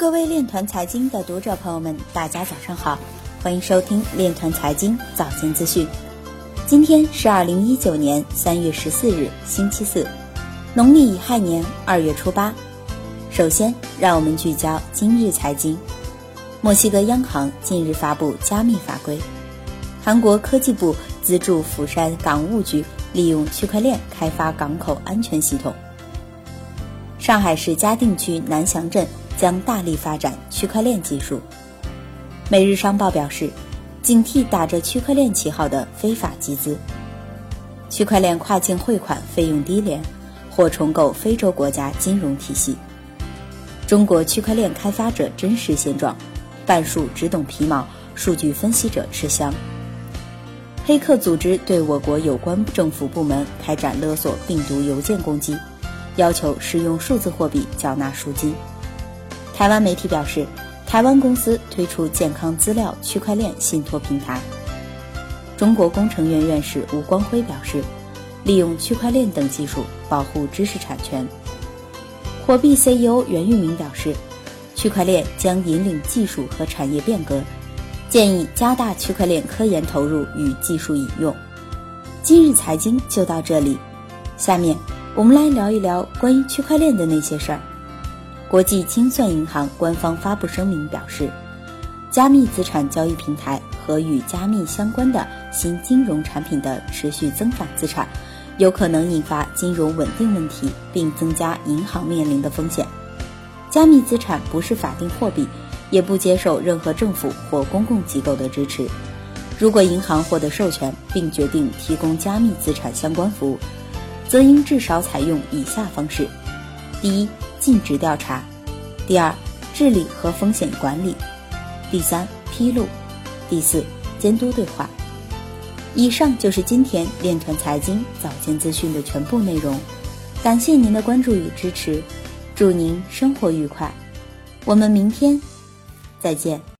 各位链团财经的读者朋友们，大家早上好，欢迎收听链团财经早间资讯。今天是二零一九年三月十四日，星期四，农历乙亥年二月初八。首先，让我们聚焦今日财经。墨西哥央行近日发布加密法规，韩国科技部资助釜山港务局利用区块链开发港口安全系统。上海市嘉定区南翔镇。将大力发展区块链技术。每日商报表示，警惕打着区块链旗号的非法集资。区块链跨境汇款费用低廉，或重构非洲国家金融体系。中国区块链开发者真实现状，半数只懂皮毛，数据分析者吃香。黑客组织对我国有关政府部门开展勒索病毒邮件攻击，要求使用数字货币缴纳赎金。台湾媒体表示，台湾公司推出健康资料区块链信托平台。中国工程院院士吴光辉表示，利用区块链等技术保护知识产权。火币 CEO 袁玉明表示，区块链将引领技术和产业变革，建议加大区块链科研投入与技术引用。今日财经就到这里，下面我们来聊一聊关于区块链的那些事儿。国际清算银行官方发布声明表示，加密资产交易平台和与加密相关的新金融产品的持续增长资产，有可能引发金融稳定问题，并增加银行面临的风险。加密资产不是法定货币，也不接受任何政府或公共机构的支持。如果银行获得授权并决定提供加密资产相关服务，则应至少采用以下方式：第一，尽职调查，第二，治理和风险管理，第三，披露，第四，监督对话。以上就是今天链团财经早间资讯的全部内容，感谢您的关注与支持，祝您生活愉快，我们明天再见。